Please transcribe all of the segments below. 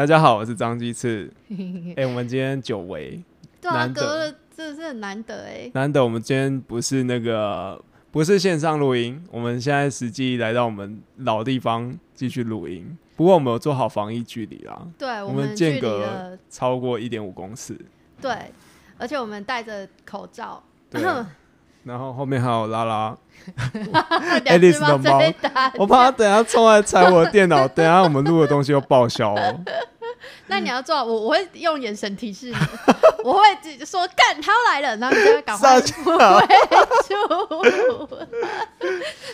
大家好，我是张鸡翅。哎、我们今天久违，对啊，难得隔了真的是很难得哎。难得我们今天不是那个不是线上录音，我们现在实际来到我们老地方继续录音。不过我们有做好防疫距离啦，对，我我们间隔，超过一点五公尺。对，而且我们戴着口罩，对，然后后面还有拉拉，Alice 的猫我怕他等下冲来踩我的电脑，等下我们录的东西又报销哦。那你要做，我我会用眼神提示你，我会直接说干，他要来了，然后你就会赶快撒回住。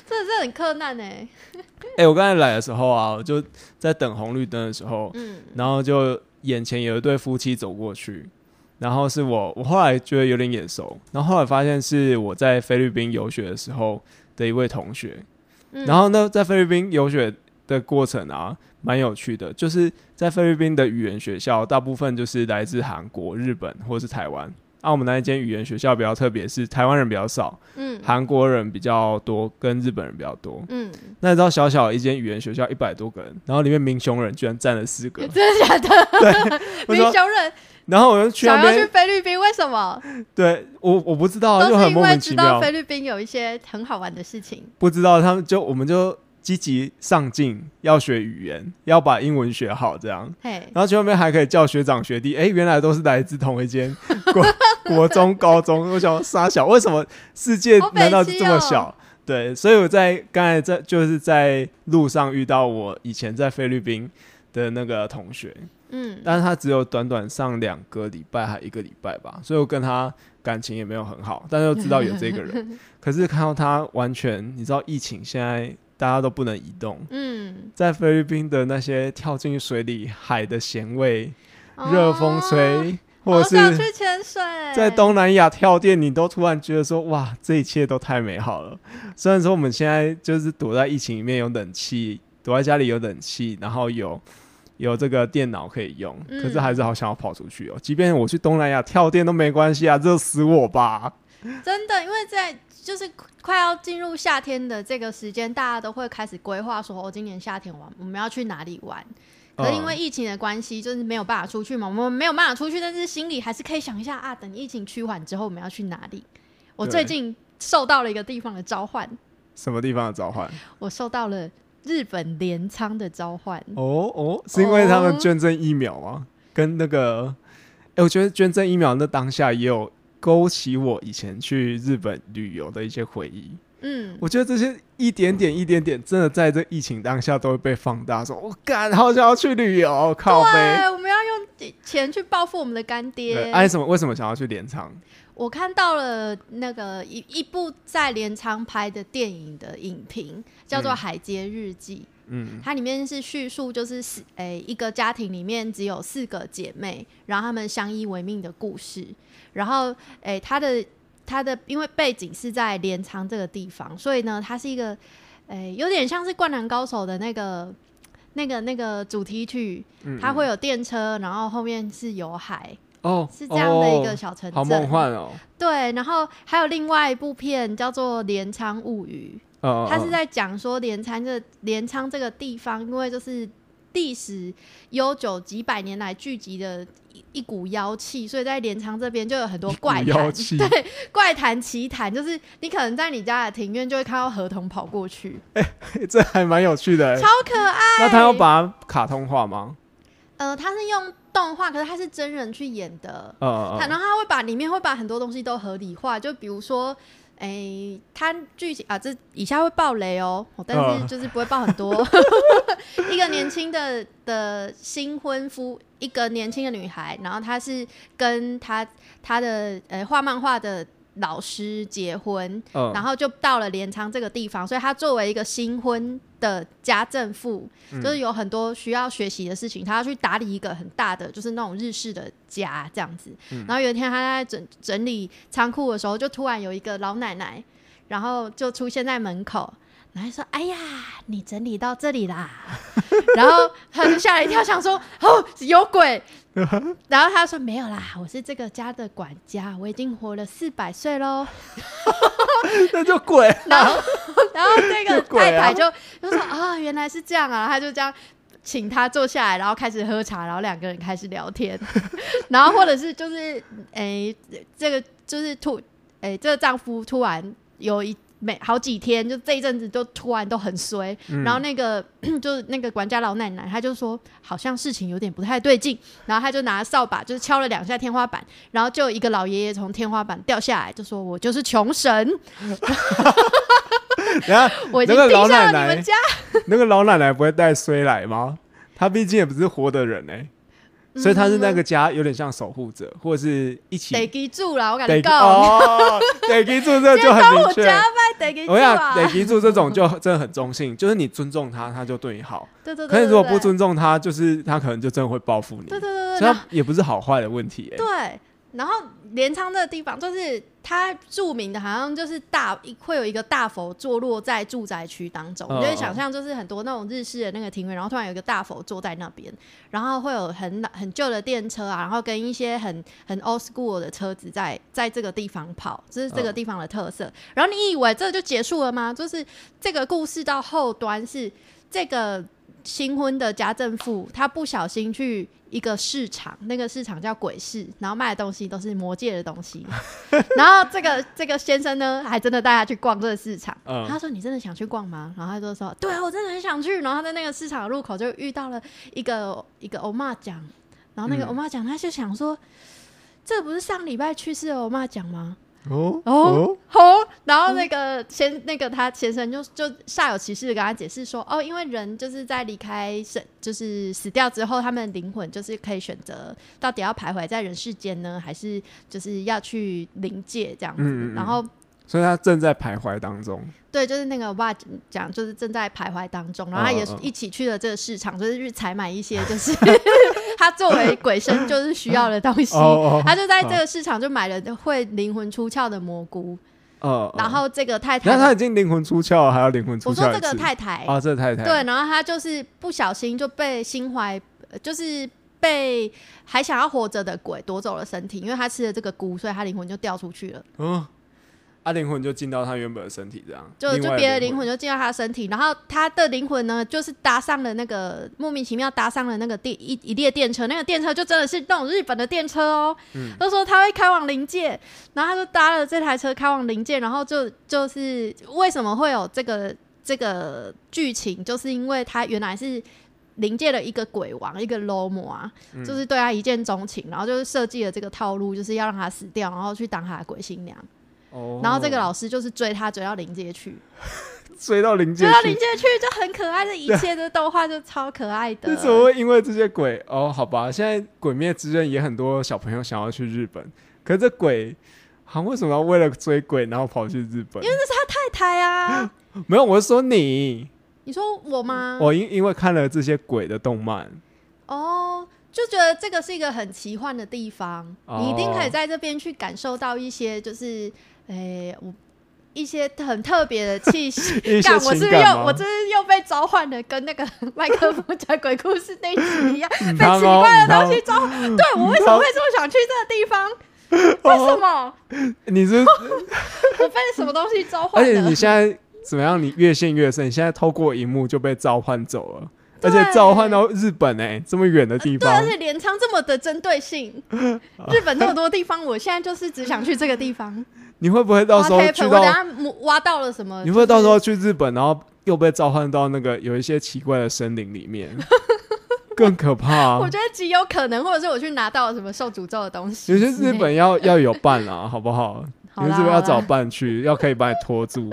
真的是很困难哎。哎、我刚才来的时候啊，我就在等红绿灯的时候，嗯，然后就眼前有一对夫妻走过去，然后是我，我后来觉得有点眼熟，然后后来发现是我在菲律宾游学的时候的一位同学，嗯然后呢，在菲律宾游学的过程啊，蛮有趣的，就是在菲律宾的语言学校，大部分就是来自韩国、日本或是台湾。啊，我们那一间语言学校比较特别，是台湾人比较少，嗯韩国人比较多，跟日本人比较多。嗯，那你知道小小一间语言学校一百多个人，然后里面民雄人居然占了四个，真的假的？对 民说，雄人然后我就去那想要去边，菲律宾，为什么？对我我不知道，就很莫因为知道名其妙，菲律宾有一些很好玩的事情。不知道他们就我们就积极上进，要学语言，要把英文学好，这样。嘿，然后去外面还可以叫学长学弟，哎、原来都是来自同一间 国国中、高中。我想傻小，为什么世界难道是七哦这么小？对，所以我在刚才在就是在路上遇到我以前在菲律宾的那个同学，嗯，但是他只有短短上两个礼拜还一个礼拜吧，所以我跟他感情也没有很好，但是又知道有这个人。可是看到他完全，你知道疫情现在大家都不能移动，嗯，在菲律宾的那些跳进水里海的咸味、热风哦，吹，或者是想去潜水。在东南亚跳电，你都突然觉得说哇，这一切都太美好了。虽然说我们现在就是躲在疫情里面有冷气，躲在家里有冷气，然后有有这个电脑可以用，嗯可是还是好想要跑出去哦。即便我去东南亚跳电都没关系啊，热死我吧。真的，因为在就是快要进入夏天的这个时间，大家都会开始规划说，哦，今年夏天玩我们要去哪里玩。可是因为嗯疫情的关系，就是没有办法出去嘛，我们没有办法出去，但是心里还是可以想一下啊，等疫情趋缓之后，我们要去哪里？我最近受到了一个地方的召唤，什么地方的召唤？我受到了日本镰仓的召唤。哦哦，是因为他们哦捐赠疫苗吗？跟那个，哎、我觉得捐赠疫苗那当下也有勾起我以前去日本旅游的一些回忆。嗯，我觉得这些一点点、一点点，真的在这疫情当下都会被放大。说，我干，好想要去旅游，靠背。对，我们要用钱去报复我们的干对，爹。哎、什么？为什么想要去镰仓？我看到了那个一一部在镰仓拍的电影的影评，叫做《嗯海街日记》。嗯它里面是叙述就是四诶、一个家庭里面只有四个姐妹，然后她们相依为命的故事。然后诶、它的它的因为背景是在镰仓这个地方，所以呢，它是一个诶、有点像是《灌篮高手》的那个那个那个主题曲，嗯，它会有电车，然后后面是有海，哦，是这样的一个哦小城镇。好梦幻哦。对，然后还有另外一部片叫做《镰仓物语》，呃，它是在讲说镰仓这镰仓这个地方，因为就是历史悠久几百年来聚集的一一股妖气，所以在镰仓这边就有很多怪谈，妖气对，怪谈奇谈，就是你可能在你家的庭院就会看到河童跑过去，这还蛮有趣的欸。超可爱。那他要把它卡通化吗？呃，他是用动画，可是他是真人去演的，呃，他然后他会把里面会把很多东西都合理化，就比如说，诶、他剧情啊，这以下会爆雷哦，哦但是嗯就是不会爆很多。一个年轻的的新婚夫，一个年轻的女孩，然后她是跟她她的呃画漫画的老师结婚，嗯然后就到了镰仓这个地方，所以她作为一个新婚的家政妇，嗯就是有很多需要学习的事情，她要去打理一个很大的，就是那种日式的家这样子。嗯然后有一天她在整整理仓库的时候，就突然有一个老奶奶，然后就出现在门口。然后说：“哎呀，你整理到这里啦。”然后他就吓了一跳，想说：“哦，有鬼。”然后他说：“没有啦，我是这个家的管家，我已经活了四百岁喽。”那就鬼。然后，然后这个太太就就说啊，原来是这样啊，他就这样请他坐下来，然后开始喝茶，然后两个人开始聊天，然后或者是就是诶、这个就是突诶、这个丈夫突然有一每好几天，就这一阵子都突然都很衰，嗯。然后那个 就是那个管家老奶奶，她就说好像事情有点不太对劲，然后她就拿扫把就是敲了两下天花板，然后就有一个老爷爷从天花板掉下来，就说我就是穷神，然后 我已经那个盯上了你们家。那个老奶奶不会带衰来吗？她毕竟也不是活的人哎、所以他是那个家有点像守护者，或者是一起得记住了，我跟得你讲，哦，得记住这就很我明确。我想啊！得记住这种就 真的很中性，就是你尊重他，他就对你好；对对对，可是如果不，尊重他，就是他可能就真的会报复你。对对对对所以他也不是好坏的问题哎、对。然后镰仓这个地方，就是它著名的，好像就是大会有一个大佛坐落在住宅区当中，嗯你就会想象就是很多那种日式的那个庭院，然后突然有一个大佛坐在那边，然后会有很老很旧的电车啊，然后跟一些很很 old school 的车子在在这个地方跑，这是这个嗯地方的特色。然后你以为这就结束了吗？就是这个故事到后端是这个新婚的家政妇，她不小心去一个市场，那个市场叫鬼市，然后卖的东西都是魔界的东西。然后这个这个先生呢，还真的带她去逛这个市场。嗯他说：“你真的想去逛吗？”然后他就说：“对啊，我真的很想去。”然后他在那个市场的入口就遇到了一个一个欧妈奖，然后那个嗯欧妈奖他就想说：“这不是上礼拜去世的欧妈奖吗？”哦哦哦，然后那个先那个他先生就就煞有其事的跟他解释说，哦，因为人就是在离开生就是死掉之后，他们的灵魂就是可以选择到底要徘徊在人世间呢，还是就是要去灵界这样子。嗯嗯嗯然后所以他正在徘徊当中。对，就是那个我爸讲，就是正在徘徊当中，然后他也一起去了这个市场，就是去采买一些就是 他作为鬼神就是需要的东西。哦哦他就在这个市场就买了会灵魂出窍的蘑菇，呃，然后这个太太那他已经灵魂出窍了，还要灵魂出我说这个。太太，啊，这个太太。对，然后他就是不小心就被心怀，呃就是被还想要活着的鬼夺走了身体，因为他吃了这个菇，所以他灵魂就掉出去了，嗯，啊，灵魂就进到他原本的身体，这样就就别的灵魂就进到他的身体，然后他的灵魂呢，就是搭上了那个莫名其妙搭上了那个电一一列电车，那个电车就真的是那种日本的电车哦，嗯。他说他会开往灵界，然后他就搭了这台车开往灵界，然后就就是为什么会有这个这个剧情，就是因为他原来是灵界的一个鬼王，一个 low 魔啊，嗯就是对他一见钟情，然后就是设计了这个套路，就是要让他死掉，然后去当他的鬼新娘，哦。然后这个老师就是追他追到临界 去，追到临界追到临去，界去就很可爱，这一切的动画就超可爱的。为。什么会因为这些鬼？哦，好吧，现在《鬼灭之刃》也很多小朋友想要去日本，可是这鬼，好像为什么要为了追鬼然后跑去日本？因为那是他太太啊，没有，我是说你，你说我吗？我因因为看了这些鬼的动漫，哦，就觉得这个是一个很奇幻的地方，哦。你一定可以在这边去感受到一些，就是，诶、我一些很特别的气息。一些，我是不是又我这是又被召唤的，跟那个 麦克风讲鬼故事那一集一样，被奇怪的东嗯西召唤。对我为什么会这么想去这个地方？为什么？你是，我被什么东西召而唤而且你？现在怎么样？你越陷越深，你现在透过荧幕就被召唤走了，而且召唤到日本哎、这么远的地对，方而，且镰仓这么的针对性，日本那么多地方，我现在就是只想去这个地方。你会不会到时候去到挖到了什么？你会到时候去日本，然后又被召唤到那个有一些奇怪的森林里面，更可怕、啊 我。觉得极有可能，或者是我去拿到了什么受诅咒的东西。有些日本要 要有伴啊，好不好？你们日本要找伴去，要可以把你拖住。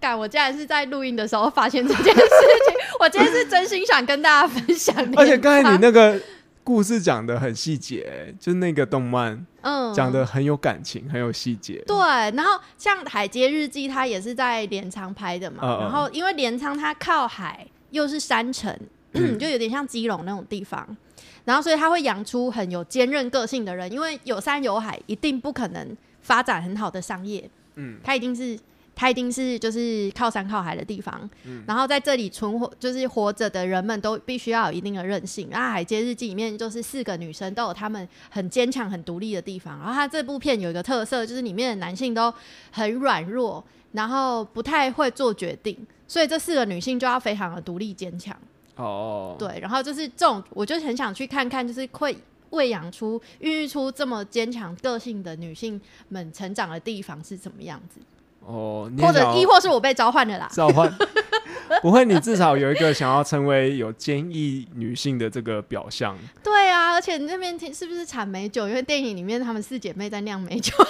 干，我竟然是在录音的时候发现这件事情，我今天是真心想跟大家分享。而且刚才你那个故事讲的很细节、欸就是那个动漫嗯讲的很有感情，很有细节。对，然后像《海街日记》，它也是在镰仓拍的嘛。然后因为镰仓它靠海，又是山城，就有点像基隆那种地方。然后所以它会养出很有坚韧个性的人，因为有山有海，一定不可能发展很好的商业。嗯，它一定是。它一定是就是靠山靠海的地方，嗯然后在这里存活就是活着的人们都必须要有一定的韧性。那，《海街日记》里面就是四个女生都有她们很坚强、很独立的地方。然后它这部片有一个特色，就是里面的男性都很软弱，然后不太会做决定，所以这四个女性就要非常的独立坚强。哦，对，然后就是这种，我就很想去看看，就是会喂养出、孕育出这么坚强个性的女性们成长的地方是怎么样子，哦，或者亦或是我被召唤的啦。召唤，不会，你至少有一个想要成为有坚毅女性的这个表象。对啊，而且那边听是不是产美酒？因为电影里面她们四姐妹在酿美酒。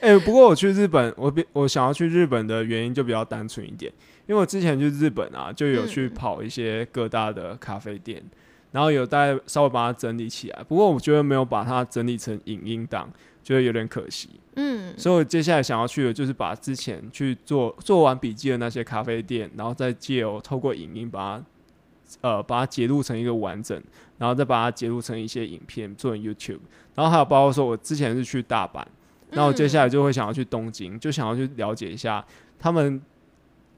哎、不过我去日本，我比我想要去日本的原因就比较单纯一点，因为我之前去日本啊，就有去嗯跑一些各大的咖啡店，然后有大概稍微把它整理起来。不过我觉得没有把它整理成影音档，觉得有点可惜。嗯，所以我接下来想要去的就是把之前去做做完笔记的那些咖啡店，然后再借由透过影音把它呃把它截录成一个完整，然后再把它截录成一些影片做成 YouTube，然后还有包括说我之前是去大阪，那我接下来就会想要去东京，就想要去了解一下他们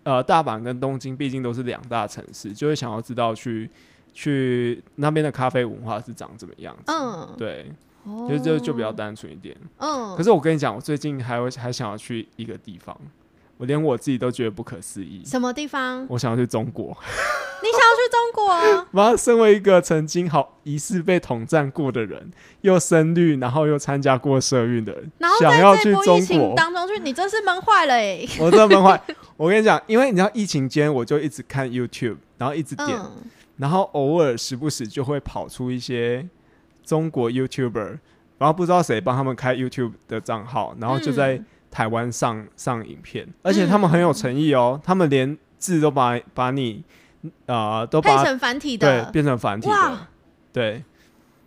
呃大阪跟东京毕竟都是两大城市，就会想要知道去去那边的咖啡文化是长怎么样子。嗯，对，哦就就就比较单纯一点。嗯，可是我跟你讲，我最近还会还想要去一个地方，我连我自己都觉得不可思议。什么地方？我想要去中国。你想要去中国？我要，身为一个曾经好疑似被统战过的人，又深绿，然后又参加过社运的人然后，想要去中国，情当中去，你真是闷坏了哎、我真的闷坏。我跟你讲，因为你知道疫情间，我就一直看 YouTube，然后一直点，嗯，然后偶尔时不时就会跑出一些中国 YouTuber，然后不知道谁帮他们开 YouTube 的账号，然后就在嗯。台湾上上影片，而且他们很有诚意哦，他们连字都把把你呃都把配成繁体对的，变成繁体对。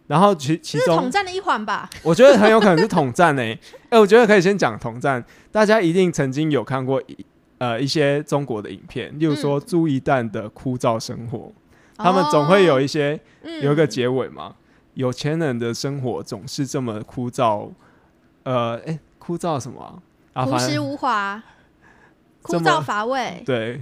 然后其其中统，战的一环吧？我觉得很有可能是统战诶、哎、我觉得可以先讲统战。大家一定曾经有看过一呃一些中国的影片，例如说嗯。朱一蛋的枯燥生活，他们总会有一些哦有一个嗯结尾嘛。有钱人的生活总是这么枯燥，呃，哎、枯燥什么啊？啊朴实反正无华，枯燥乏味。对，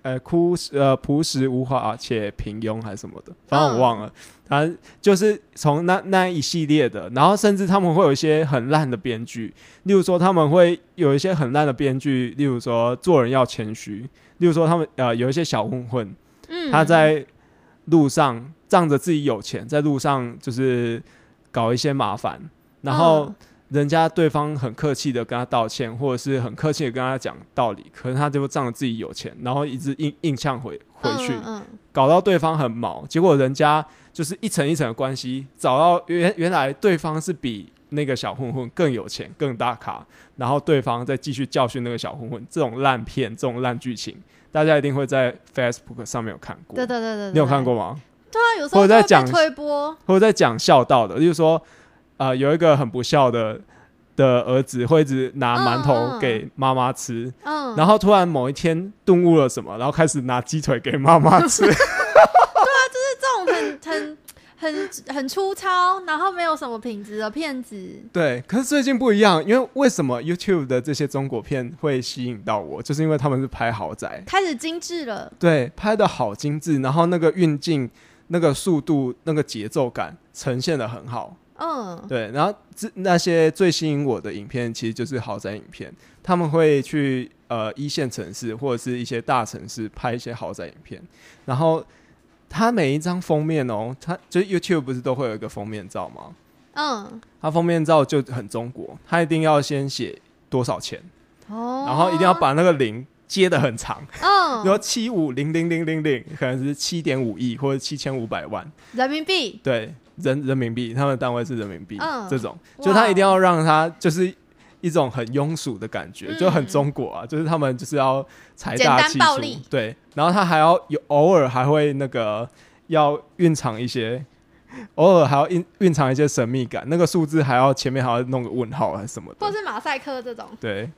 呃，枯呃朴实无华且平庸还是什么的，反正我忘了。他就是从那那一系列的，然后甚至他们会有一些很烂的编剧，例如说他们会有一些很烂的编剧，例如说做人要谦虚，例如说他们呃有一些小混混，嗯，他在路上仗着自己有钱，在路上就是搞一些麻烦，然后嗯人家对方很客气的跟他道歉，或者是很客气的跟他讲道理，可是他就仗着自己有钱，然后一直硬硬呛回回去，搞到对方很毛，结果人家就是一层一层的关系，找到原原来对方是比那个小混混更有钱、更大咖，然后对方再继续教训那个小混混，这种烂片、这种烂剧情，大家一定会在 Facebook 上面有看过。对对对对，你有看过？过吗？对啊，有时候在讲推波，或者在讲孝道的，就是说，呃，有一个很不孝的的儿子会一直拿馒嗯头嗯给妈妈吃，嗯，然后突然某一天顿悟了什么，然后开始拿鸡腿给妈妈吃。对啊，就是这种很很很很粗糙，然后没有什么品质的片子，对，可是最近不一样，因为为什么 YouTube 的这些中国片会吸引到我，就是因为他们是拍豪宅，开始精致了。对，拍的好精致，然后那个运镜、那个速度、那个节奏感呈现的很好。嗯，对，然后这那些最吸引我的影片，其实就是豪宅影片。他们会去呃一线城市或者是一些大城市拍一些豪宅影片，然后他每一张封面哦，他就是 YouTube 不是都会有一个封面照吗？嗯，它封面照就很中国，他一定要先写多少钱，哦，然后一定要把那个零接的很长，比嗯如说七五零零零零零，可能是七点五亿或者七千五百万，人民币，对，人人民币，他们的单位是人民币，嗯。这种，就他一定要让他就是一种很庸俗的感觉，嗯。就很中国啊，就是他们就是要财大气粗。对，然后他还要有偶尔还会那个要蕴藏一些。偶尔还要蕴蕴藏一些神秘感，那个数字还要前面还要弄个问号还是什么的，或是马赛克这种，对，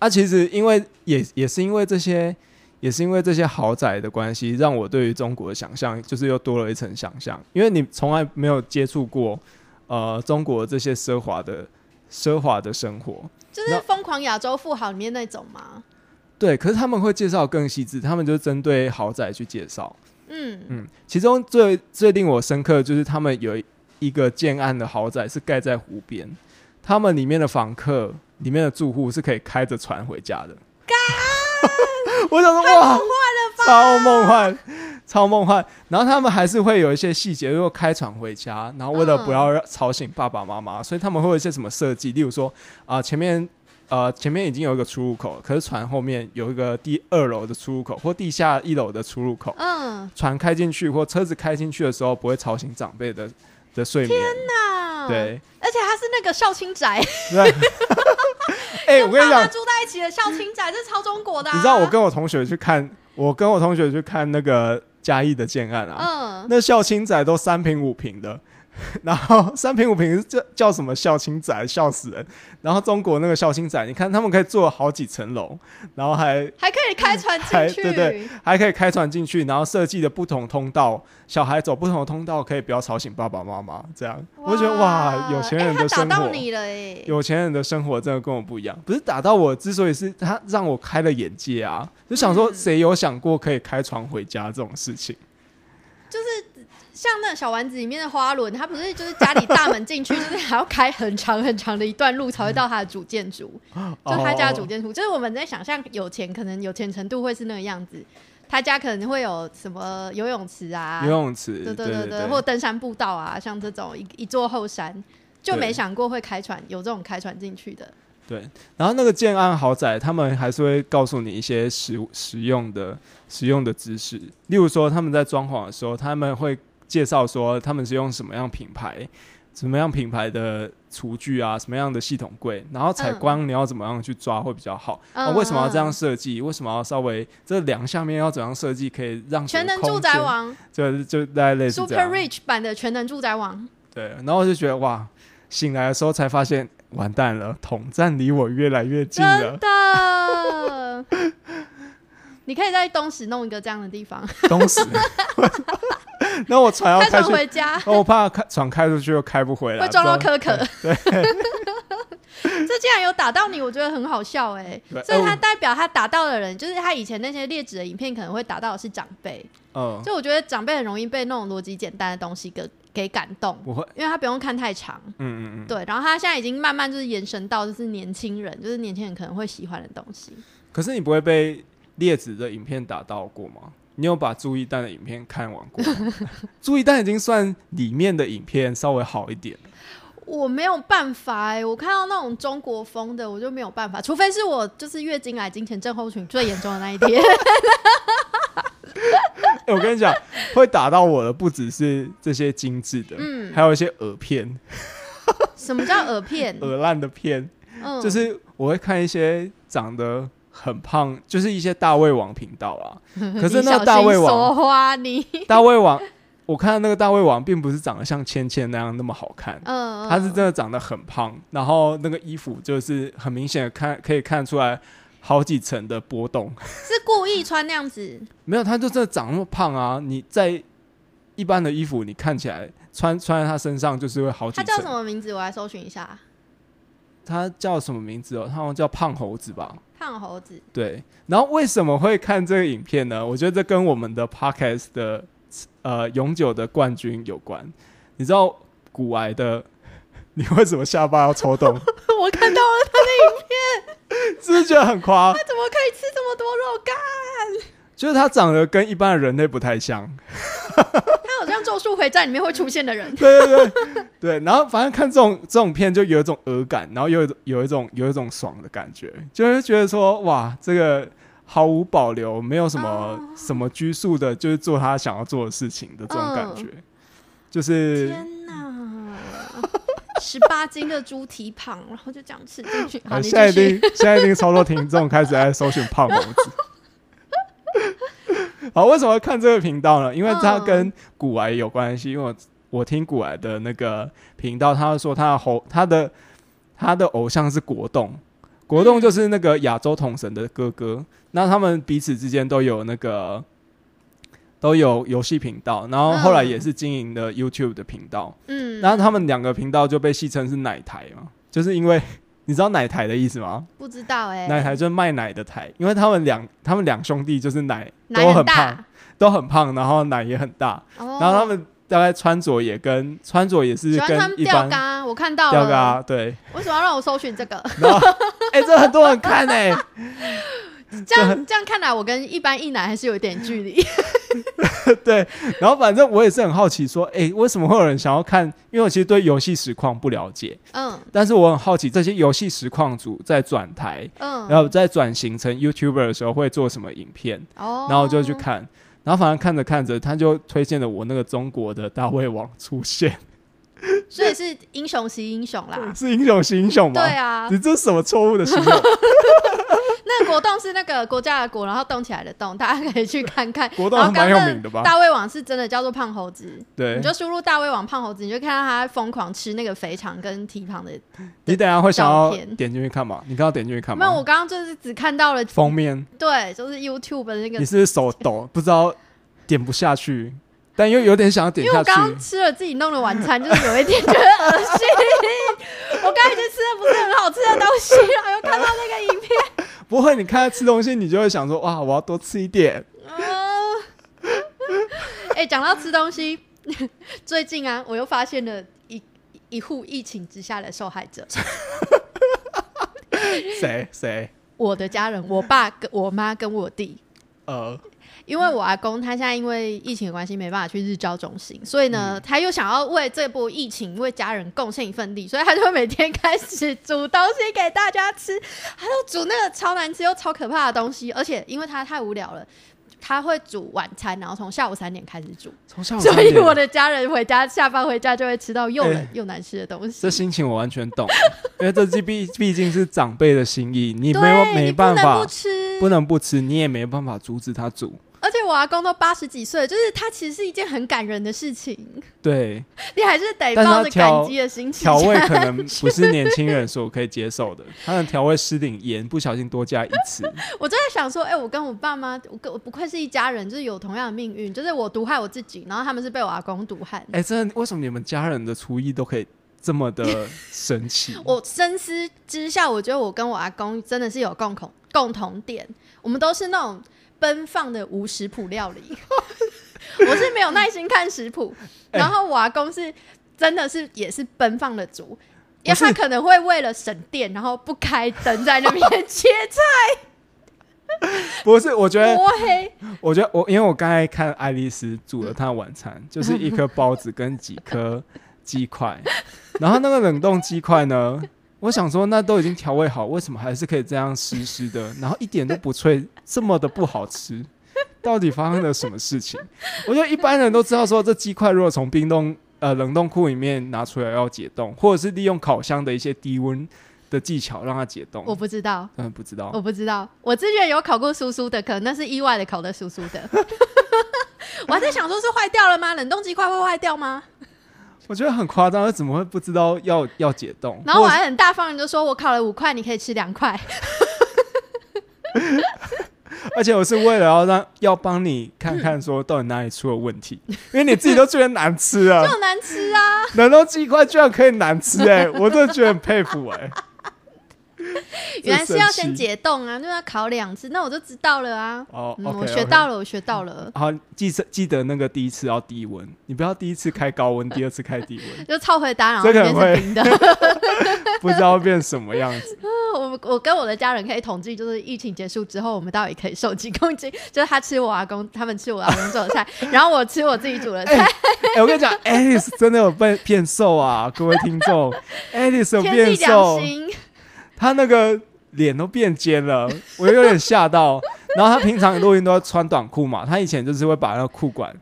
啊，其实因为也也是因为这些，也是因为这些豪宅的关系，让我对于中国的想象就是又多了一层想象。因为你从来没有接触过，呃，中国这些奢华的奢华的生活，就是《疯狂亚洲富豪》里面那种吗。对。可是他们会介绍更细致，他们就针对豪宅去介绍。嗯，嗯，其中最最令我深刻的就是他们有一个建案的豪宅是盖在湖边，他们里面的房客、里面的住户是可以开着船回家的。我想说哇，超梦幻，超梦幻。然后他们还是会有一些细节，如果开船回家，然后为了不要让吵醒爸爸妈妈，所以他们会有一些什么设计，例如说啊、前面呃前面已经有一个出入口，可是船后面有一个第二楼的出入口或地下一楼的出入口，嗯，船开进去或车子开进去的时候不会吵醒长辈的的睡眠。天哪，对，而且他是那个孝亲宅，对。哎、我跟你讲，住在一起的孝亲宅，这是超中国的、啊。你知道我跟我同学去看，我跟我同学去看那个嘉义的建案啊，嗯，那孝亲宅都三平五平的，然后三平五平叫叫什么孝亲仔，笑死人。然后中国那个孝亲仔，你看他们可以做好几层楼，然后还还可以开船还进去，对对还可以开船进去，然后设计的不同通道，小孩走不同的通道，可以不要吵醒爸爸妈妈。这样，我就觉得哇，有钱人的生活。打到你了哎，有钱人的生活真的跟我不一样，不是打到我，之所以是他让我开了眼界啊，就想说嗯谁有想过可以开船回家这种事情？就是像那小丸子里面的花轮，他不是就是家里大门进去，就是还要开很长很长的一段路才会到他的主建筑，就他家的主哦建筑，就是我们在想象有钱，可能有钱程度会是那个样子。他家可能会有什么游泳池啊，游泳池，对对对对，或登山步道啊，像这种一一座后山，就没想过会开船，有这种开船进去的。对，然后那个建安豪宅，他们还是会告诉你一些实实用的实用的知识，例如说他们在装潢的时候，他们会介绍说他们是用什么样品牌、什么样品牌的厨具啊，什么样的系统柜，然后采嗯。光你要怎么样去抓会比较好。嗯啊，为什么要这样嗯设计？为什么要稍微这梁下面要怎样设计，可以让全能住宅间，王。就就大概类似这 Super 样。Rich 版的全能住宅王，对，然后我就觉得哇，醒来的时候才发现，完蛋了，统战离我越来越近了真。的。你可以在东石弄一个这样的地方，东石。那我船要开回家哦我怕开船开出去又开不回来，会撞到可可。对，这竟然有打到你，我觉得很好笑哎、对所以他哦代表他打到的人，就是他以前那些劣质的影片可能会打到的是长辈，嗯，就我觉得长辈很容易被那种逻辑简单的东西给给感动，不会，因为他不用看太长。嗯嗯嗯。对，然后他现在已经慢慢就是延伸到就是年轻人，就是年轻人可能会喜欢的东西。可是你不会被列子的影片打到过吗？你有把朱一蛋的影片看完过吗？注意蛋已经算里面的影片稍微好一点。我没有办法哎、我看到那种中国风的，我就没有办法，除非是我就是月经来、经前症候群最严重的那一天。哎、我跟你讲，会打到我的不只是这些精致的，嗯还有一些耳片、什么叫耳片？耳烂的片。嗯，就是我会看一些长得很胖，就是一些大胃王频道啊。可是那个大胃王，大胃王，我看到那个大胃王并不是长得像芊芊那样那么好看，嗯，他是真的长得很胖，然后那个衣服就是很明显的看可以看出来好几层的波动。是故意穿那样子，没有，他就真的长那么胖啊！你在一般的衣服，你看起来穿穿在他身上就是会好几层。他叫什么名字？我来搜寻一下。他叫什么名字哦？他好像叫胖猴子吧？胖猴子，对，然后为什么会看这个影片呢？我觉得这跟我们的 podcast 的呃永久的冠军有关。你知道古癌的，你为什么下巴要抽动？我看到了，是不是觉得很夸？他怎么可以吃这么多肉干？就是他长得跟一般的人类不太像。他好像《咒术回战》里面会出现的人。对对对对，然后反正看这种这种片就有一种恶感，然后有一种有一种有一种爽的感觉，就是觉得说哇，这个毫无保留，没有什么、哦什么拘束的，就是做他想要做的事情的这种感觉，就是！十八斤的猪蹄膀，然后就这样吃进去。好，现在一继续。定现在一定超多听众开始在搜寻胖猴子。好，为什么会看这个频道呢？因为它嗯跟古癌有关系。因为我我听骨癌的那个频道，他说他的猴他的他的偶像是国栋，国栋就是那个亚洲统神的哥哥。那他们彼此之间都有那个都有游戏频道，然后后来也是经营的 YouTube 的频道。嗯，然后他们两个频道就被戏称是奶台嘛，就是因为你知道奶台的意思吗？不知道哎、奶台就是卖奶的台，因为他们两他们两兄弟就是奶奶都很大胖，，都很胖，然后奶也很大，哦然后他们大概穿着也跟穿着也是跟一般吊嘎，我看到了。吊嘎对，为什么要让我搜寻这个？哎、这很多人看哎、这样这样看来，我跟一般一男还是有一点距离。对，然后反正我也是很好奇，说，哎，为什么会有人想要看？因为我其实对游戏实况不了解，嗯但是我很好奇这些游戏实况组在转台，嗯，然后在转型成 YouTuber 的时候会做什么影片，哦，然后我就去看，然后反正看着看着，他就推荐了我那个中国的大胃王出现，所以是英雄惜英雄啦。是英雄惜英雄吗？对啊，你这是什么错误的形容？那个国栋是那个国家的国，然后动起来的动，大家可以去 看看。国栋然后蛮有名的吧？大胃王是真的叫做胖猴子，对你，就输入大胃王胖猴子，你就看到他疯狂吃那个肥肠跟蹄膀的。你等下会想要点进去看吗？你刚刚点进去看没有，我？刚刚就是只看到了，封面，对，就是 YouTube 的那个你是手抖，不知道点不下去，但又有点想要点下去因为我刚。刚吃了自己弄的晚餐，就是有一点觉得恶心。我刚才已经吃的不是很好吃的东西，然后又看到那个影片，不会，你看他吃东西，你就会想说，哇，我要多吃一点。讲到吃东西，最近啊，我又发现了一一户疫情之下的受害者，谁谁？我的家人，我爸跟我妈跟我弟。呃，因为我阿公他现在因为疫情的关系没办法去日照中心，所以呢，嗯他又想要为这波疫情为家人贡献一份力，所以他就会每天开始煮东西给大家吃。他就煮那个超难吃又超可怕的东西，而且因为他太无聊了，他会煮晚餐，然后从下午三点开始煮，从下午所以我的家人回家下班回家就会吃到又冷哎又难吃的东西。这心情我完全懂，因为这毕毕毕竟是长辈的心意，你没，有没你办法不能不，吃，不能不吃，你也没办法阻止他煮。而且我阿公都八十几岁，就是他其实是一件很感人的事情，对，你还是得抱着感激的心情调味可能不是年轻人所可以接受的，他的调味失点盐不小心多加一次，我就在想说，哎、我跟我爸妈，我跟我不愧是一家人，就是有同样的命运，就是我毒害我自己，然后他们是被我阿公毒害。哎、真的，为什么你们家人的厨艺都可以这么的神奇？我深思之下，我觉得我跟我阿公真的是有共同共同点，我们都是那种奔放的无食谱料理。我是没有耐心看食谱，哎然后我阿公是真的是也是奔放的煮，因为他可能会为了省电，然后不开灯在那边切菜 不是，我觉得。我觉得我，因为我刚才看爱丽丝煮了她的晚餐，就是一颗包子跟几颗鸡块，然后那个冷冻鸡块呢，我想说那都已经调味好，为什么还是可以这样湿湿的，然后一点都不脆，这么的不好吃？到底发生了什么事情？我觉得一般人都知道说，这鸡块如果从冰冻呃冷冻库里面拿出来要解冻，或者是利用烤箱的一些低温的技巧让它解冻。我不知道，嗯，不知道我。不知道，我之前有烤过酥酥的，可能那是意外的烤的酥酥的。我还在想说，是坏掉了吗？冷冻鸡块会坏掉吗？我觉得很夸张，怎么会不知道要要解冻？然后我还很大方的就说，我烤了五块，你可以吃两块。而且我是为了要让要帮你看看说到底哪里出了问题，因为你自己都觉得难吃啊，就难吃啊！冷冻鸡块居然可以难吃哎、我真的觉得很佩服哎、原来是要先解冻啊，就要烤两次，那我就知道了啊。哦、我学到了，我学到了，好，记得记得那个第一次要低温，你不要第一次开高温，第二次开低温，就超回答，然后这个变很成冰的。不知道会变什么样子。我我跟我的家人可以统计，就是疫情结束之后，我们到底可以瘦几公斤？就是他吃我阿公，他们吃我阿公做的菜，然后我吃我自己煮的菜。哎、我跟你讲，Alice 真的有被变瘦啊，各位听众，Alice 有天变瘦，他，那个脸都变尖了，我有点吓到。然后他平常录音都要穿短裤嘛，他以前就是会把那个裤管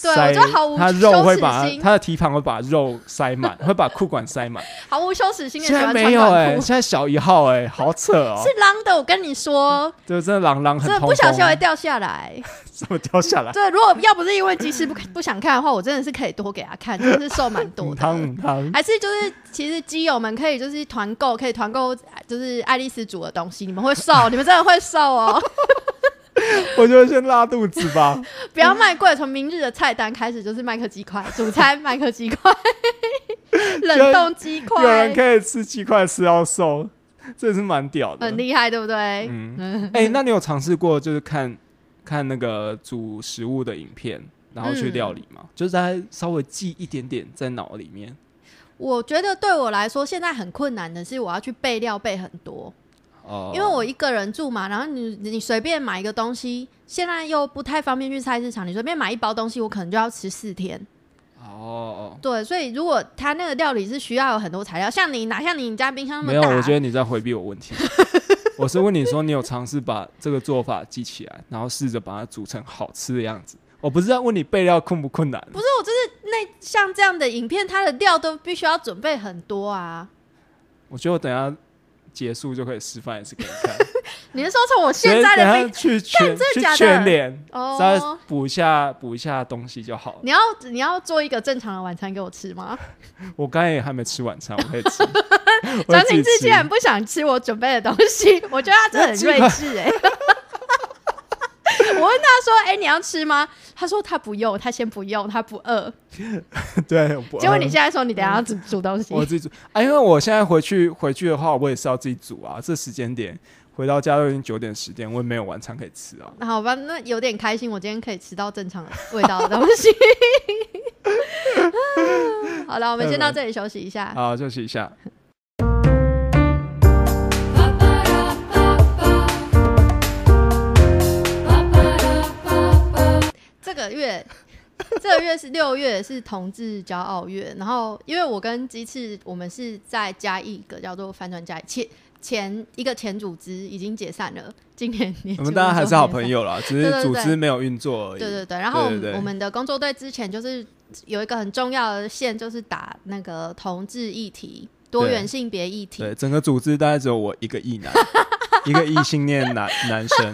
对塞，我觉得毫无她肉会把羞耻心她的蹄膀会把肉塞满，会把裤管塞满。毫无羞耻心的现在没有哎。现在小一号哎、好扯哦，是狼的，我跟你说，就真的狼狼很这通不小心会，掉下来。怎么掉下来？对，如果要不是因为及时不不想看的话，我真的是可以多给他看，真的是瘦蛮多的。还是就是，其实基友们可以就是团购，可以团购，就是爱丽丝煮的东西，你们会瘦，你们真的会瘦哦！我就先拉肚子吧。不要卖贵，从明日的菜单开始就是麦克鸡块，主餐麦克鸡块，冷冻鸡块有人，可以吃鸡块吃到瘦，这也是蛮屌的很。厉害，对不对？嗯，哎、那你有尝试过就是看看那个煮食物的影片，然后去嗯料理吗？就是在稍微记一点点在脑里面我觉得对我来说，现在很困难的是，我要去备料备很多。哦，因为我一个人住嘛，然后你你随便买一个东西，现在又不太方便去菜市场，你随便买一包东西，我可能就要吃四天。哦哦，对，所以如果他那个料理是需要有很多材料，像你哪像你家冰箱那么没有，大，我觉得你在回避我问题。我是问你说，你有尝试把这个做法记起来，然后试着把它煮成好吃的样子。我不是在问你备料困不困难，不是我就是那像这样的影片，它的料都必须要准备很多啊。我觉得我等一下结束就可以示范一次给你看。你是说从我现在的病去 全脸，哦稍微补一下补一下东西就好了。你要你要做一个正常的晚餐给我吃吗？我刚才也还没吃晚餐，我可以吃。我张会自己庭志吃竟然不想吃我准备的东西，我觉得他真的很睿智哎、我问他说：“哎、你要吃吗？”他说他不用，他先不用，他不饿。对，我结果你现在说你等下要煮煮东西，我自己煮啊，因为我现在回去回去的话，我也是要自己煮啊。这时间点回到家都已经九点十点，我也没有晚餐可以吃啊。那好吧，那有点开心，我今天可以吃到正常的味道的东西。好了，我们先到这里休息一下。好，休息一下。这个月，这个月是六月，是同志骄傲月。然后，因为我跟鸡翅，我们是在加一个叫做翻转加一前前一个前组织已经解散了，今年年我们当然还是好朋友。友啦，只是组织没有运作而已。对对对，然后我们的工作队之前就是有一个很重要的线，就是打那个同志议题、多元性别议题。对，整个组织大概只有我一个异男，一个异性恋男男生，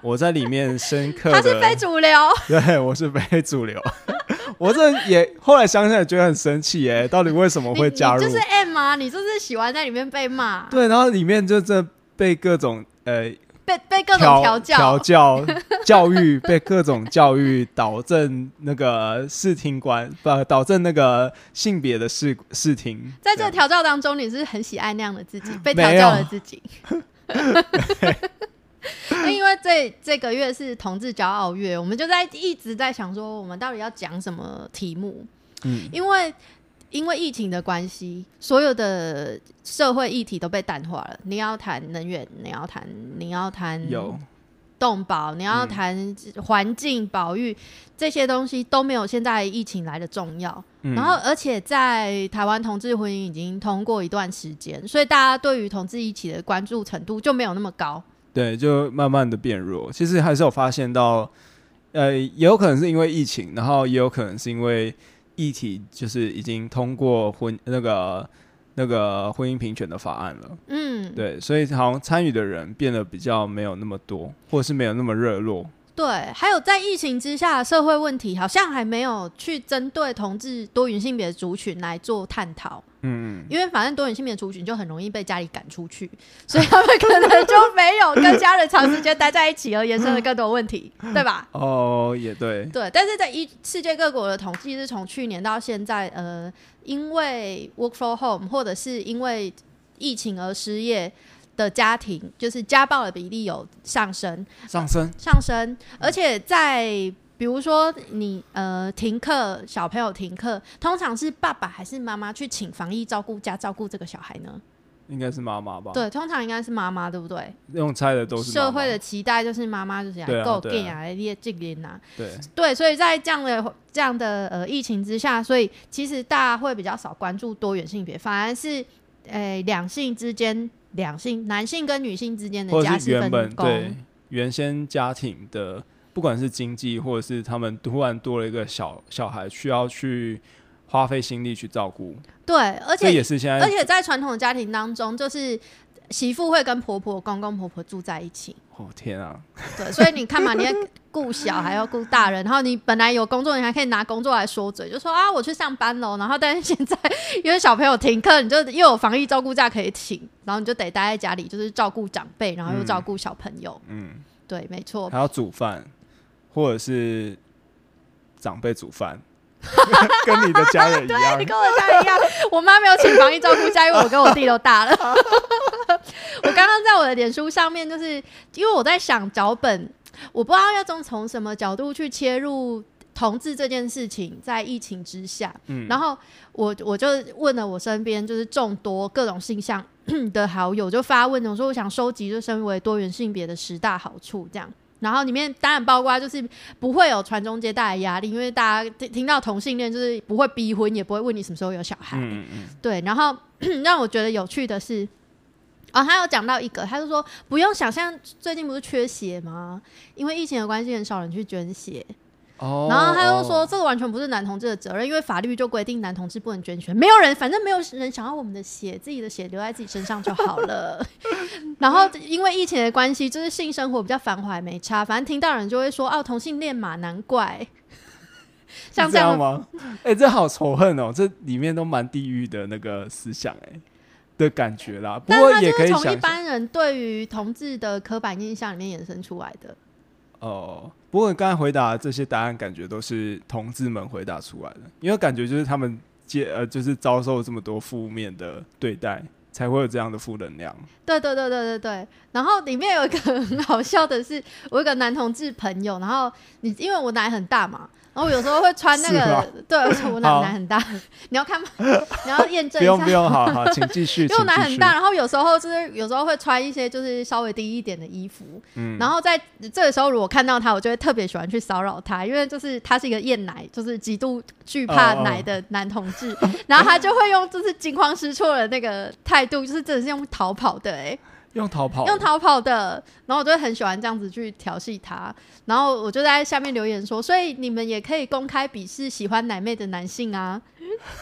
我在里面深刻他是非，主流，对我是非主流。我这也后来想想也觉得很生气耶，到底为什么会加入？你就是 M 啊，你就是喜欢在里面被骂，对，然后里面就这被各种呃被被各种调调教。调教 教育，被各种教育导正那个视听观，不导正那个性别的视视听。在这个调教当中，你是很喜爱那样的自己，被调教有了自己。那因为这这个月是同志骄傲月，我们就在一直在想说，我们到底要讲什么题目？嗯，因为因为疫情的关系，所有的社会议题都被淡化了。你要谈能源，你要谈，你要谈有动保，你要嗯谈环境保育，这些东西都没有现在疫情来的重要。嗯然后，而且在台湾同志婚姻已经通过一段时间，所以大家对于同志一起的关注程度就没有那么高。对，就慢慢的变弱。其实还是有发现到，呃，也有可能是因为疫情，然后也有可能是因为议题就是已经通过婚那个那个婚姻平权的法案了。嗯，对，所以好像参与的人变得比较没有那么多，或是没有那么热络。对，还有在疫情之下，社会问题好像还没有去针对同志多元性别族群来做探讨。嗯，因为反正多元性别族群就很容易被家里赶出去，所以他们可能就没有跟家人长时间待在一起，而衍生了更多问题，对吧？哦，也对，对，但是在一世界各国的统计是从去年到现在，呃，因为 work from home 或者是因为疫情而失业的家庭，就是家暴的比例有上升，上升。上升，而且在比如说你呃停课，小朋友停课，通常是爸爸还是妈妈去请防疫照顾家照顾这个小孩呢？应该是妈妈吧？，对，通常应该是妈妈，对不对？用猜的都是社会的期待就是妈妈就是够给啊，来列这个啊。对，对，所以在这样的这样的呃疫情之下，所以其实大家会比较少关注多元性别，反而是呃两性之间，两性男性跟女性之间的家事分原本对。原先家庭的，不管是经济或者是他们突然多了一个小小孩，需要去花费心力去照顾，对，而且也是现在而且在传统的家庭当中，就是媳妇会跟婆婆、公公婆婆住在一起。哦天啊，对，所以你看嘛，你要顾小孩，要顾大人，然后你本来有工作，你还可以拿工作来说嘴，就说啊，我去上班喽。然后但是现在因为小朋友停课，你就又有防疫照顾假可以请，然后你就得待在家里，就是照顾长辈，然后又照顾小朋友。嗯，对，没错。还要煮饭，或者是长辈煮饭，跟你的家人一样你。跟我家人一样，我妈没有请防疫照顾假，因为我跟我弟都大了。我刚刚在我的脸书上面，就是因为我在想脚本，我不知道要从从什么角度去切入同志这件事情在疫情之下，嗯然后我我就问了我身边就是众多各种性向的好友，就发问我说我想收集就身为多元性别的十大好处这样。然后里面当然包括就是不会有传宗接代的压力，因为大家听听到同性恋就是不会逼婚，也不会问你什么时候有小孩。嗯嗯对，然后 让我觉得有趣的是，哦，他有讲到一个，他就说不用想象最近不是缺血吗？因为疫情的关系，很少人去捐血。哦，然后他又说，哦这个完全不是男同志的责任，因为法律就规定男同志不能捐血，没有人，反正没有人想要我们的血，自己的血留在自己身上就好了。然后因为疫情的关系，就是性生活比较繁华，没差，反正听到人就会说，哦，同性恋嘛，难怪。像这样这样吗？哎、这好仇恨哦，这里面都蛮地狱的那个思想哎、的感觉啦。不过也可以从一般人对于同志的刻板印象里面衍生出来的。哦。不过你刚才回答的这些答案，感觉都是同志们回答出来的，因为感觉就是他们接呃，就是遭受这么多负面的对待，才会有这样的负能量。对对对对对对。然后里面有一个很好笑的是，我有一个男同志朋友，然后你因为我奶很大嘛，然后我有时候会穿那个，对，而且我奶奶很大，你要看吗？你要验证一下不用不。用，好好，请继续。因为我奶很大，，然后有时候就是有时候会穿一些就是稍微低一点的衣服，嗯，然后在这个时候如果看到他，我就会特别喜欢去骚扰他，因为就是他是一个厌奶，就是极度惧怕奶的男同志，然后他就会用就是惊慌失措的那个态度，就是真的是用逃跑的、欸，用逃跑，用逃跑的，然后我就会很喜欢这样子去调戏他，然后我就在下面留言说，所以你们也可以公开鄙视喜欢奶妹的男性啊，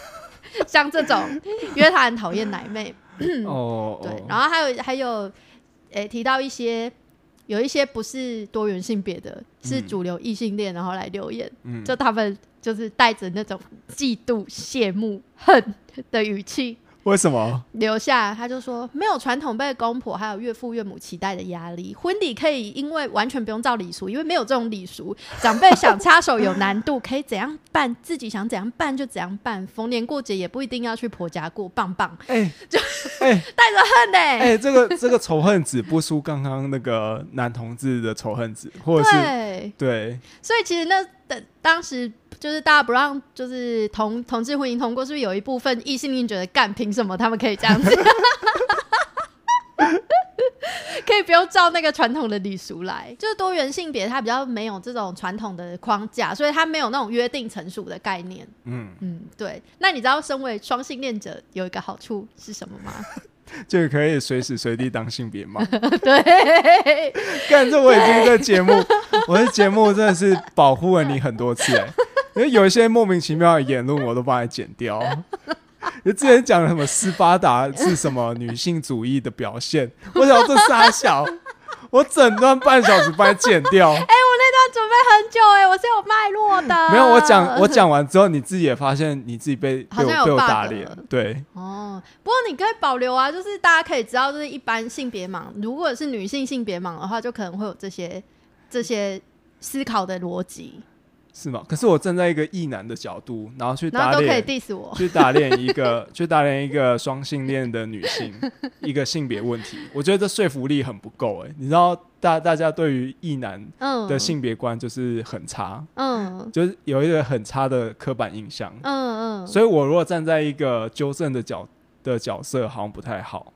像这种，因为他很讨厌奶妹，哦，对哦，然后还有还有，诶、提到一些有一些不是多元性别的，是嗯主流异性恋，然后来留言，嗯，就他们就是带着那种嫉妒、羡慕、恨的语气为什么？留下，他就说没有传统被公婆还有岳父岳母期待的压力，婚礼可以因为完全不用照礼俗，因为没有这种礼俗，长辈想插手有难度，可以怎样办，自己想怎样办就怎样办，逢年过节也不一定要去婆家过，棒棒，哎，哎。带着恨呢、哎，这个这个仇恨值不输刚刚那个男同志的仇恨值，或者是对，对，所以其实那的当时就是大家不让就是同同志婚姻通过，是不是有一部分异性恋觉得干凭什么他们可以这样子？可以不用照那个传统的礼俗来，就是多元性别，它比较没有这种传统的框架，所以它没有那种约定成熟的概念。嗯，嗯，对。那你知道身为双性恋者有一个好处是什么吗？就可以随时随地当性别嘛。对，但这我已经在节目，我的节目真的是保护了你很多次哎，因为有一些莫名其妙的言论我都帮你剪掉。你之前讲的什么斯巴达是什么女性主义的表现，我想这傻小，我整段半小时把你剪掉。哎、我那段准备很久哎、我是有脉络的。没有，我讲我讲完之后，你自己也发现你自己被有我被我打脸，对，哦，不过你可以保留啊，就是大家可以知道，就是一般性别盲，如果是女性性别盲的话，就可能会有这些这些思考的逻辑，是吗？可是我站在一个异男的角度，然后去打脸。去打脸一个，去打脸一个双性恋的女性，一个性别问题，我觉得这说服力很不够哎。你知道大大家对于异男嗯的性别观就是很差，嗯就是有一个很差的刻板印象，嗯嗯，所以我如果站在一个纠正的角的角色，好像不太好。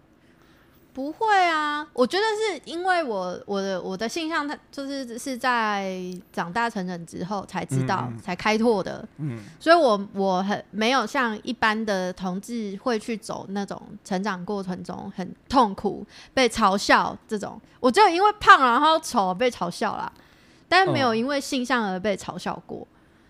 不会啊，我觉得是因为我我的我的性向，它就是是在长大成人之后才知道、才开拓的，嗯。所以我我很没有像一般的同志会去走那种成长过程中很痛苦、被嘲笑这种，我只有因为胖然后丑被嘲笑啦，但是没有嗯因为性向而被嘲笑过。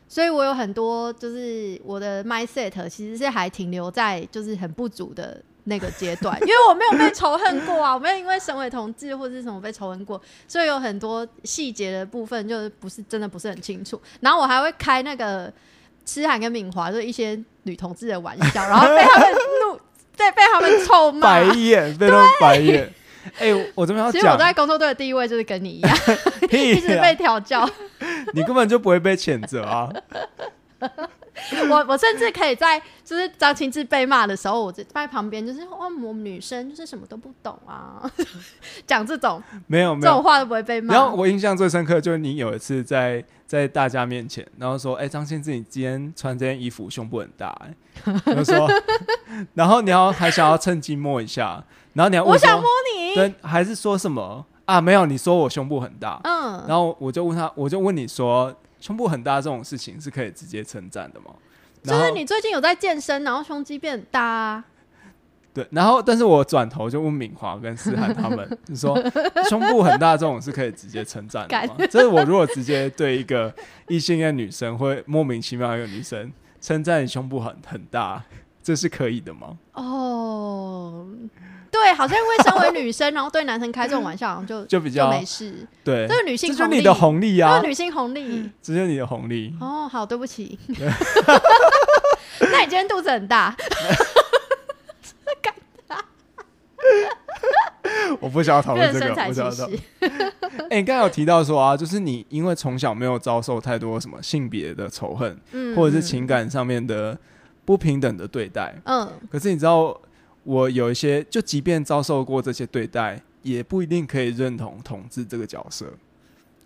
所以我有很多就是我的 mindset 其实是还停留在就是很不足的那个阶段，因为我没有被仇恨过啊，我没有因为身为同志或者什么被仇恨过，所以有很多细节的部分就是不是真的不是很清楚。然后我还会开那个诗涵跟敏华，就是一些女同志的玩笑，然后被他们怒，对，被他们臭骂白。眼被他们白眼。哎、我这边要讲其实我，在工作队的地位就是跟你一样，屁一直被调教。你根本就不会被谴责啊。我我甚至可以在就是张清志被骂的时候，我就在旁边就是哦，我们女生就是什么都不懂啊，讲这种没 有没有。这种话都不会被骂。然后我印象最深刻就是你有一次在在大家面前，然后说：“哎、张清志，你今天穿这件衣服胸部很大、欸。”我就说，然后你要还想要趁机摸一下，然后你要我想摸你，对，还是说什么啊？没有，你说我胸部很大，嗯，然后我就问他，我就问你说，胸部很大这种事情是可以直接称赞的吗？就是你最近有在健身，然后胸肌变很大啊。对，然后但是我转头就问敏华跟思涵他们，你说胸部很大这种是可以直接称赞的吗？这是我如果直接对一个异性恋女生会莫名其妙一个女生称赞你胸部很很大，这是可以的吗？哦，对，好像因为身为女生，然后对男生开这种玩笑，好像就就 就比较没事。对，这是女性这就是你的红利啊这是，女性红利。这就是你的红利。哦，好，对不起。那你今天肚子很大，我不想要讨论这个，我想要讨歧视。哎、你刚才有提到说啊，就是你因为从小没有遭受太多什么性别的仇恨，嗯或者是情感上面的不平等的对待，嗯，可是你知道，我有一些，就即便遭受过这些对待，也不一定可以认同同志这个角色。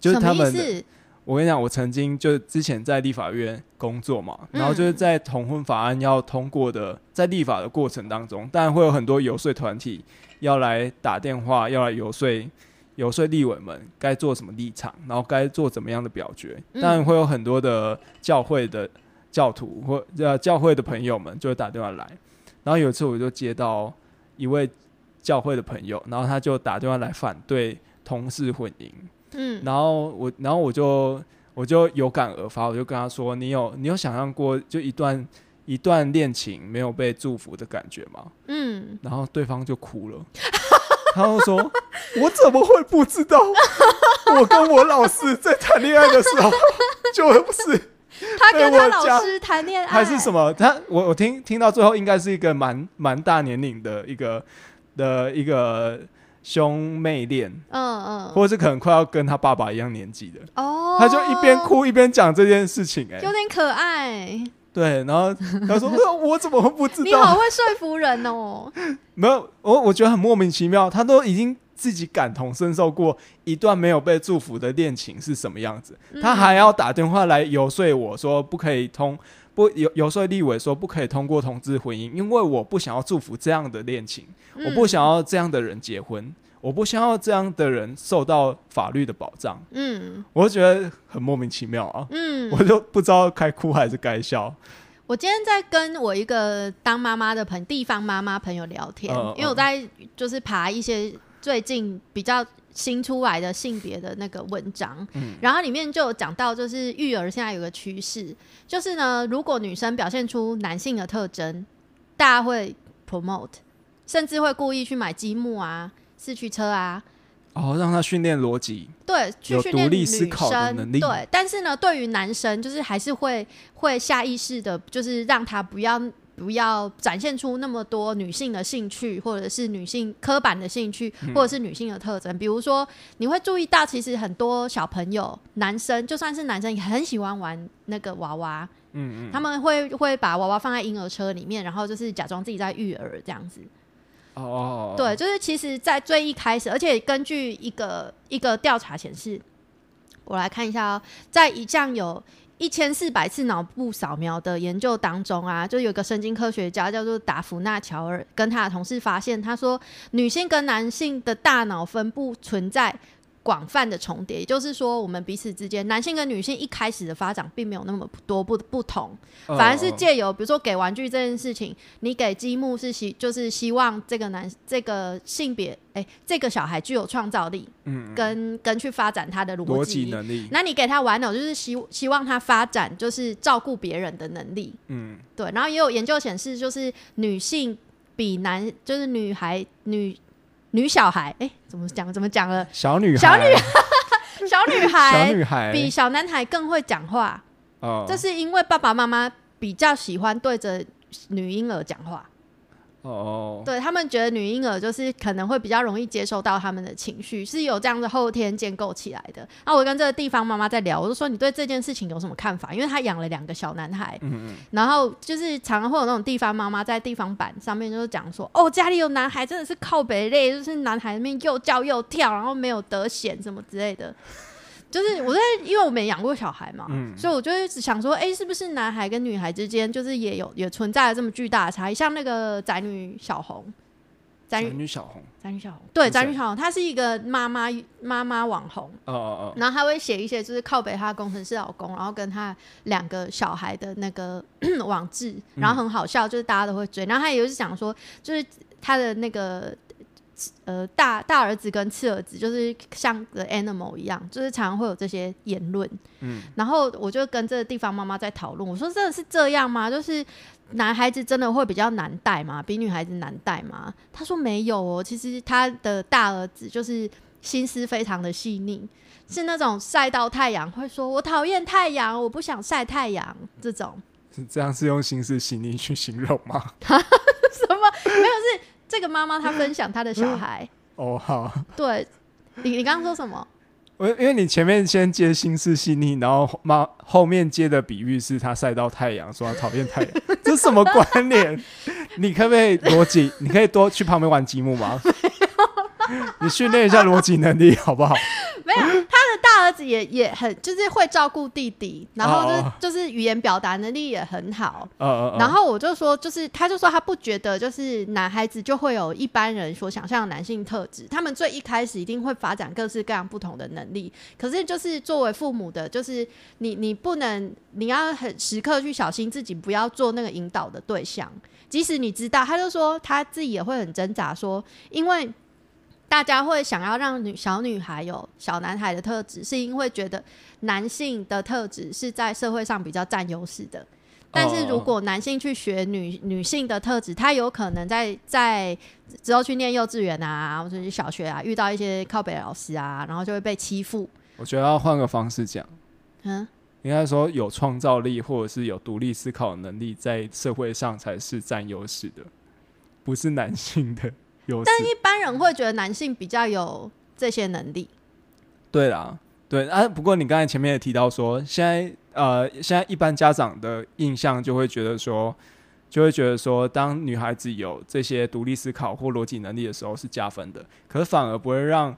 就是他们？我跟你讲，我曾经就之前在立法院工作嘛，嗯然后就是在同婚法案要通过的，在立法的过程当中，当然会有很多游说团体要来打电话，要来游说游说立委们该做什么立场，然后该做怎么样的表决。嗯当然会有很多的教会的教徒或呃教会的朋友们就会打电话来，然后有一次我就接到一位教会的朋友，然后他就打电话来反对同事婚姻。嗯，然后我，然后我就我就有感而发，我就跟他说：“你有你有想象过就一段一段恋情没有被祝福的感觉吗嗯，？”然后对方就哭了，他就说：“我怎么会不知道？我跟我老师在谈恋爱的时候，就是 他跟他老师谈恋爱还是什么？他我我听听到最后应该是一个蛮蛮大年龄的一个的一个兄妹恋，嗯嗯，或者是可能快要跟他爸爸一样年纪的。”哦，他就一边，哭一边讲这件事情、哎，有点可爱。对，然后他说：“ 呃我怎么会不知道？你好会说服人哦。没有，我我觉得很莫名其妙。他都已经自己感同身受过一段没有被祝福的恋情是什么样子，嗯他还要打电话来游说我说不可以通不游游说立委说不可以通过同志婚姻，因为我不想要祝福这样的恋情，我不想要这样的人结婚，我不想要这样的人受到法律的保障。嗯我就觉得很莫名其妙啊。嗯，我就不知道该哭还是该笑。我今天在跟我一个当妈妈的朋地方妈妈朋友聊天，因为我在就是爬一些最近比较新出来的性别的那个文章，嗯。然后里面就有讲到，就是育儿现在有个趋势，就是呢，如果女生表现出男性的特征，大家会 promote，甚至会故意去买积木啊、四驱车啊，哦，让他训练逻辑，对，去有训练女独立思考的生能力。对，但是呢，对于男生，就是还是会会下意识的，就是让他不要不要展现出那么多女性的兴趣，或者是女性刻板的兴趣，嗯或者是女性的特征。比如说，你会注意到，其实很多小朋友，男生就算是男生，也很喜欢玩那个娃娃，嗯嗯，他们会会把娃娃放在婴儿车里面，然后就是假装自己在育儿这样子。哦哦，对，就是其实，在最一开始，而且根据一个一个调查显示，我来看一下哦，在一项有一千四百次脑部扫描的研究当中啊，就有个神经科学家叫做达芙娜乔尔，跟他的同事发现，他说女性跟男性的大脑分布存在。广泛的重叠，也就是说，我们彼此之间，男性跟女性一开始的发展并没有那么多不不同，哦反而是借由比如说给玩具这件事情，你给积木是希就是希望这个男这个性别哎、这个小孩具有创造力，嗯跟跟去发展他的逻。辑能力，那你给他玩偶，就是希希望他发展就是照顾别人的能力，嗯对。然后也有研究显示，就是女性比男就是女孩女女小孩，哎、怎么讲怎么讲了？小女孩，小女 小女小孩女孩比小男孩更会讲话，哦，这是因为爸爸妈妈比较喜欢对着女婴儿讲话。哦，对他们觉得女婴儿就是可能会比较容易接受到他们的情绪，是有这样的后天建构起来的。那我跟这个地方妈妈在聊，我就说你对这件事情有什么看法？因为她养了两个小男孩，嗯嗯，然后就是常常会有那种地方妈妈在地方版上面就是讲说，哦，家里有男孩真的是靠北类，就是男孩那边又叫又跳，然后没有得闲什么之类的。就是我在，因为我没养过小孩嘛，嗯所以我就一直想说，哎、是不是男孩跟女孩之间就是也有也存在了这么巨大的差异？像那个宅女小红，宅宅女女小红，宅女小红，对，宅女小红，她是一个妈妈妈妈网红，哦哦然后她会写一些就是靠北她的工程师老公，然后跟她两个小孩的那个 网志，然后很好笑，就是大家都会追。然后她也就是讲说，就是她的那个呃大大儿子跟次儿子，就是像个 animal 一样，就是常常会有这些言论。嗯，然后我就跟这个地方妈妈在讨论，我说真的是这样吗？就是男孩子真的会比较难带吗？比女孩子难带吗？他说没有哦，其实他的大儿子就是心思非常的细腻，是那种晒到太阳会说“我讨厌太阳，我不想晒太阳”这种。是这样是用心思细腻去形容吗？什么？没有，是这个妈妈她分享她的小孩。哦，好，对，你你刚刚说什么？我因为你前面先接心思细腻，然后妈后面接的比喻是他晒到太阳，说他讨厌太阳，这什么关联？你可不可以逻辑？你可以多去旁边玩积木吗？你训练一下逻辑能力 好不好？没有，他的大儿子也也很就是会照顾弟弟，然后就是、哦就是语言表达能力也很好。呃呃，呃然后我就说，就是他就说他不觉得就是男孩子就会有一般人所想象的男性特质，他们最一开始一定会发展各式各样不同的能力。可是就是作为父母的，就是你你不能你要很时刻去小心自己不要做那个引导的对象，即使你知道，他就说他自己也会很挣扎说，因为。大家会想要让女小女孩有小男孩的特质，是因为觉得男性的特质是在社会上比较占优势的。但是如果男性去学女女性的特质，他有可能在在之后去念幼稚园啊，或者是小学啊，遇到一些靠北老师啊，然后就会被欺负。我觉得要换个方式讲，嗯，应该说有创造力或者是有独立思考能力，在社会上才是占优势的，不是男性的优势。一般人会觉得男性比较有这些能力。对啦，对啊。不过你刚才前面也提到说，现在呃，现在一般家长的印象就会觉得说，就会觉得说，当女孩子有这些独立思考或逻辑能力的时候是加分的，可是反而不会让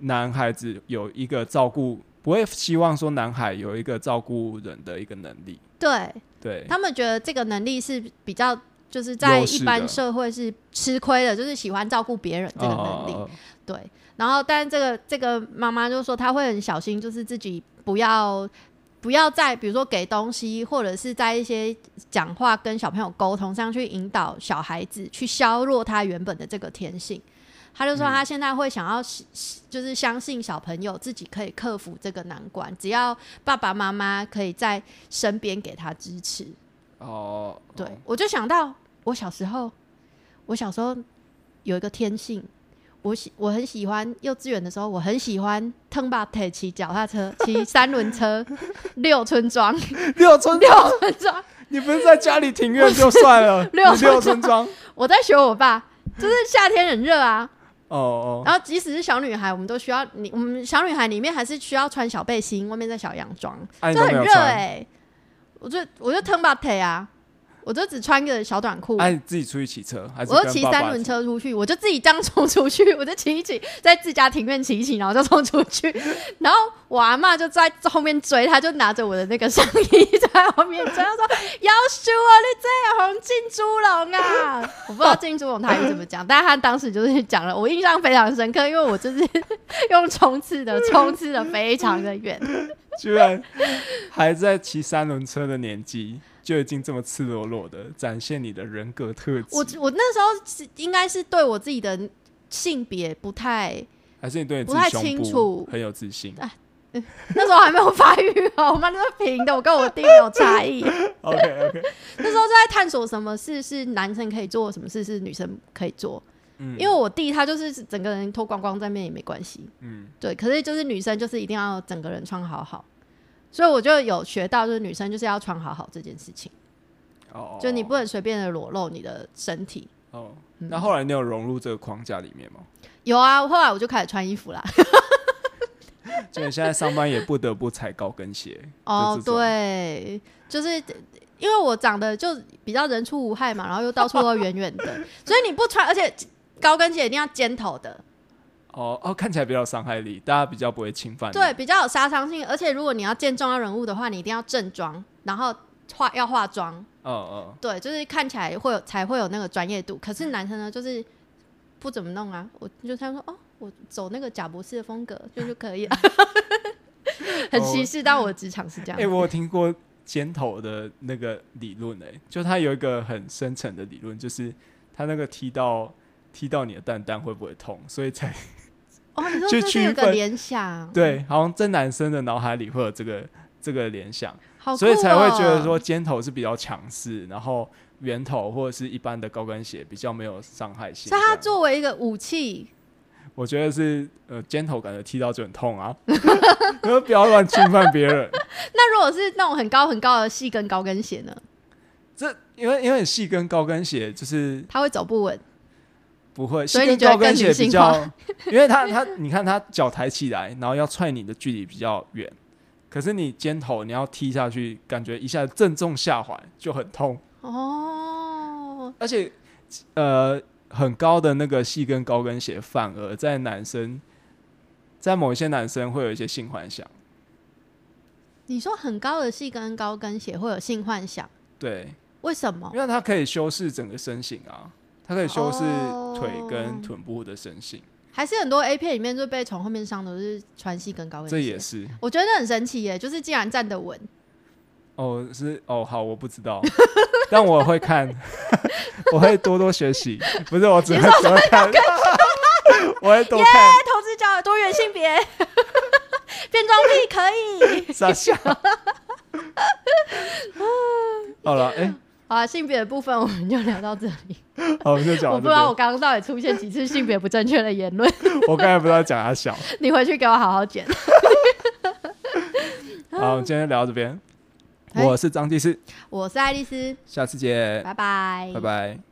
男孩子有一个照顾，不会希望说男孩有一个照顾人的一个能力。对对，他们觉得这个能力是比较，就是在一般社会是吃亏的，就是喜欢照顾别人这个能力。呃对，然后但这个这个妈妈就说她会很小心，就是自己不要不要在比如说给东西，或者是在一些讲话跟小朋友沟通上去引导小孩子去削弱他原本的这个天性。他就说他现在会想要就是相信小朋友自己可以克服这个难关，只要爸爸妈妈可以在身边给他支持。哦，对，我就想到我小时候，我小时候有一个天性，我喜我很喜欢幼稚园的时候，我很喜欢腾巴特骑脚踏车，骑三轮车，六村庄，六村六庄，村庄。你不是在家里庭院就算了，六六村庄，我在学我爸，就是夏天很热啊，哦哦，然后即使是小女孩，我们都需要你，我们小女孩里面还是需要穿小背心，外面再小洋装，啊就很热哎、我就我就腾巴特啊，我就只穿个小短裤。哎、你自己出去骑车还是我就骑三轮车出去，我就自己这样冲出去，我就骑一骑，在自家庭院骑一骑，然后就冲出去。然后我阿妈就在后面追，她就拿着我的那个上衣在后面追，她说：“要修啊，你这样红进猪笼啊！” 我不知道进猪笼台语怎么讲，但是她当时就是讲了，我印象非常深刻，因为我就是用冲刺的，冲刺的非常的远。居然还在骑三轮车的年纪，就已经这么赤裸裸的展现你的人格特质。我我那时候是应该是对我自己的性别不太还是你对不太清楚很有自信。那时候还没有发育好吗？那是平的，我跟我弟没有差异。OK OK，那时候就在探索什么事是男生可以做，什么事是女生可以做。嗯因为我弟他就是整个人脱光光在面也没关系，嗯，对。可是就是女生就是一定要整个人穿好好，所以我就有学到，就是女生就是要穿好好这件事情，哦，就你不能随便的裸露你的身体。哦那后来你有融入这个框架里面吗？有啊，后来我就开始穿衣服啦。就你现在上班也不得不踩高跟鞋。哦对，就是因为我长得就比较人畜无害嘛，然后又到处都圆圆的，所以你不穿，而且高跟鞋一定要尖头的，哦哦，看起来比较有伤害力，大家比较不会侵犯。对，比较有杀伤性。而且如果你要见重要人物的话，你一定要正装，然后化要化妆，哦哦，对，就是看起来会有才会有那个专业度。可是男生呢，就是不怎么弄啊，我就他说哦，我走那个贾博士的风格就就可以了，很歧视，但我的职场是这样哎、。我有听过尖头的那个理论，哎，就他有一个很深层的理论，就是他那个踢到踢到你的蛋蛋会不会痛，所以才哦，你说去这是有个联想，对，好像在男生的脑海里会有这个这个联想，所以才会觉得说尖头是比较强势，然后圆头或者是一般的高跟鞋比较没有伤害性。所以它作为一个武器，我觉得是呃尖头感觉踢到就很痛啊，然后不要乱侵犯别人。那如果是那种很高很高的细跟高跟鞋呢？这因为因为细跟高跟鞋就是它会走不稳，不会，所以你高跟鞋比较，因为它它你看他脚抬起来，然后要踹你的距离比较远，可是你肩头你要踢下去，感觉一下子正中下怀就很痛，哦，而且呃很高的那个细跟高跟鞋反而在男生在某一些男生会有一些性幻想，你说很高的细跟高跟鞋会有性幻想，对，为什么？因为它可以修饰整个身形啊，它可以修饰哦腿跟臀部的身形，还是很多 A 片里面就被从后面上的是穿细跟高跟鞋，这也是。我觉得很神奇耶，就是竟然站得稳，哦，是哦，好，我不知道，但我会看，我会多多学习。不是，我只会只会看，我会多看。投资交友多元性别，变装癖可以。傻笑。好了，哎、好啊，性别的部分我们就聊到这里。好，我们就讲我不知道我边。刚刚到底出现几次性别不正确的言论，我刚才不知道讲他小。你回去给我好好剪。好，我们今天聊到这边。哎我是张技师，我是爱丽丝，下次见，拜拜，拜拜。